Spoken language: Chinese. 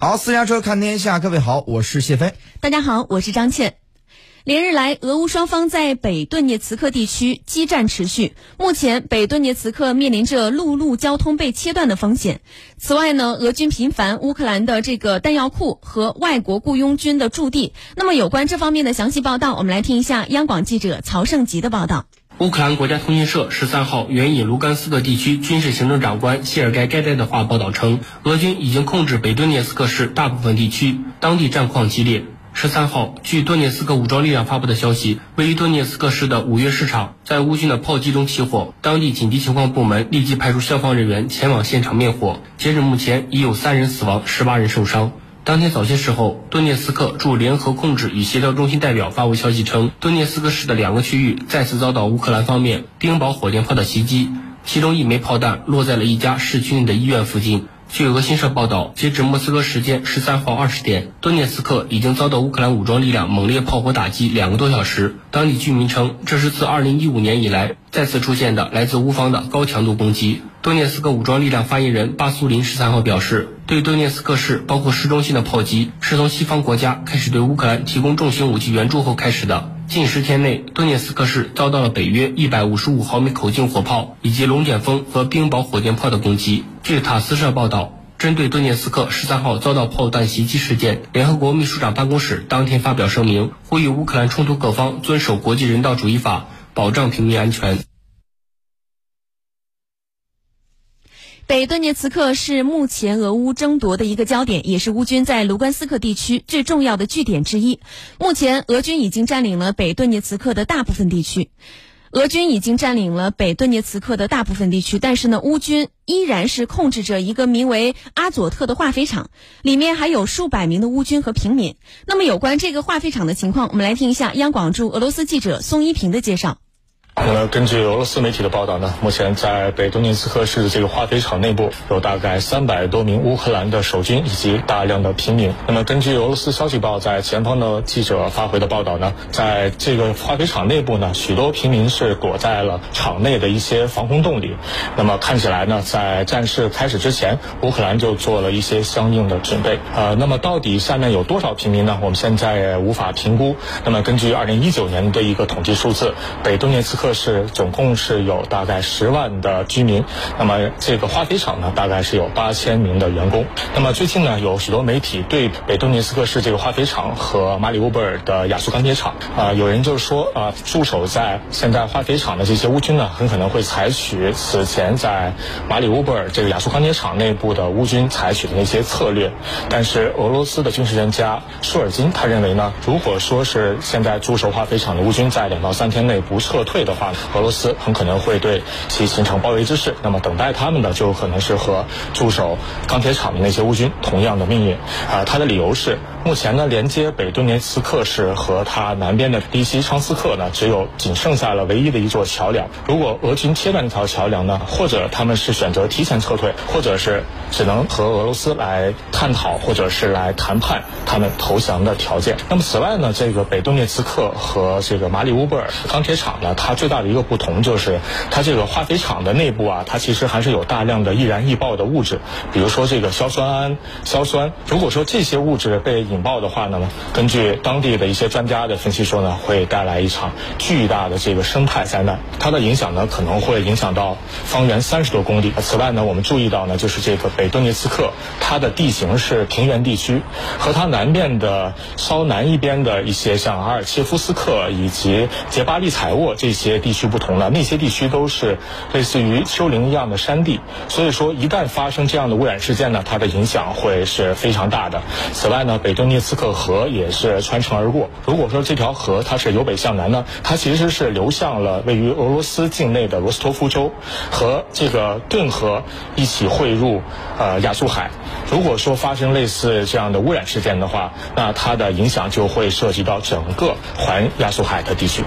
好，私家车看天下，各位好，我是谢飞。大家好，我是张倩。连日来，俄乌双方在北顿涅茨克地区激战持续。目前，北顿涅茨克面临着陆路交通被切断的风险。此外呢，俄军频繁乌克兰的这个弹药库和外国雇佣军的驻地。那么，有关这方面的详细报道，我们来听一下央广记者曹胜吉的报道。乌克兰国家通讯社十三号援引卢甘斯克地区军事行政长官谢尔盖盖代的话报道称，俄军已经控制北顿涅茨克市大部分地区，当地战况激烈。十三号，据顿涅斯克武装力量发布的消息，位于顿涅斯克市的五月市场在乌军的炮击中起火，当地紧急情况部门立即派出消防人员前往现场灭火。截至目前，已有三人死亡，十八人受伤。当天早些时候，顿涅斯克驻联合控制与协调中心代表发布消息称，顿涅斯克市的两个区域再次遭到乌克兰方面冰雹火箭炮的袭击，其中一枚炮弹落在了一家市区内的医院附近。据俄新社报道，截至莫斯科时间十三号二十点，顿涅茨克已经遭到乌克兰武装力量猛烈炮火打击两个多小时。当地居民称，这是自二零一五年以来再次出现的来自乌方的高强度攻击。顿涅斯克武装力量发言人巴苏林十三号表示，对顿涅斯克市包括市中心的炮击，是从西方国家开始对乌克兰提供重型武器援助后开始的。近十天内，顿涅斯克市遭到了北约一百五十五毫米口径火炮以及龙卷风和冰雹火箭炮的攻击。据塔斯社报道，针对顿涅斯克十三号遭到炮弹袭击事件，联合国秘书长办公室当天发表声明，呼吁乌克兰冲突各方遵守国际人道主义法，保障平民安全。北顿涅茨克是目前俄乌争夺的一个焦点，也是乌军在卢甘斯克地区最重要的据点之一。目前，俄军已经占领了北顿涅茨克的大部分地区。俄军已经占领了北顿涅茨克的大部分地区，但是呢，乌军依然是控制着一个名为阿佐特的化肥厂，里面还有数百名的乌军和平民。那么，有关这个化肥厂的情况，我们来听一下央广驻俄罗斯记者宋一平的介绍。那么，根据俄罗斯媒体的报道呢，目前在北顿涅茨克市的这个化肥厂内部有大概三百多名乌克兰的守军以及大量的平民。那么，根据俄罗斯消息报在前方的记者发回的报道呢，在这个化肥厂内部呢，许多平民是躲在了厂内的一些防空洞里。那么，看起来呢，在战事开始之前，乌克兰就做了一些相应的准备。呃，那么到底下面有多少平民呢？我们现在无法评估。那么，根据二零一九年的一个统计数字，北顿涅茨克。这是总共是有大概十万的居民，那么这个化肥厂呢，大概是有八千名的员工。那么最近呢，有许多媒体对北顿涅斯克市这个化肥厂和马里乌波尔的亚速钢铁厂啊，有人就说啊，驻守在现在化肥厂的这些乌军呢，很可能会采取此前在马里乌波尔这个亚速钢铁厂内部的乌军采取的那些策略。但是俄罗斯的军事专家舒尔金他认为呢，如果说是现在驻守化肥厂的乌军在两到三天内不撤退的话，俄罗斯很可能会对其形成包围之势，那么等待他们的就可能是和驻守钢铁厂的那些乌军同样的命运。啊，他的理由是，目前呢，连接北顿涅茨克市和它南边的利西昌斯克呢，只有仅剩下了唯一的一座桥梁。如果俄军切断这条桥梁呢，或者他们是选择提前撤退，或者是只能和俄罗斯来探讨，或者是来谈判他们投降的条件。那么此外呢，这个北顿涅茨克和这个马里乌波尔钢铁厂呢，它最大的一个不同就是，它这个化肥厂的内部啊，它其实还是有大量的易燃易爆的物质，比如说这个硝酸铵、硝酸。如果说这些物质被引爆的话呢，根据当地的一些专家的分析说呢，会带来一场巨大的这个生态灾难。它的影响呢，可能会影响到方圆三十多公里。此外呢，我们注意到呢，就是这个北顿涅茨克，它的地形是平原地区，和它南边的稍南一边的一些像阿尔切夫斯克以及杰巴利采沃这些地区。不同呢，那些地区都是类似于丘陵一样的山地，所以说一旦发生这样的污染事件呢，它的影响会是非常大的。此外呢，北顿涅茨克河也是穿城而过。如果说这条河它是由北向南呢，它其实是流向了位于俄罗斯境内的罗斯托夫州，和这个顿河一起汇入呃亚速海。如果说发生类似这样的污染事件的话，那它的影响就会涉及到整个环亚速海的地区。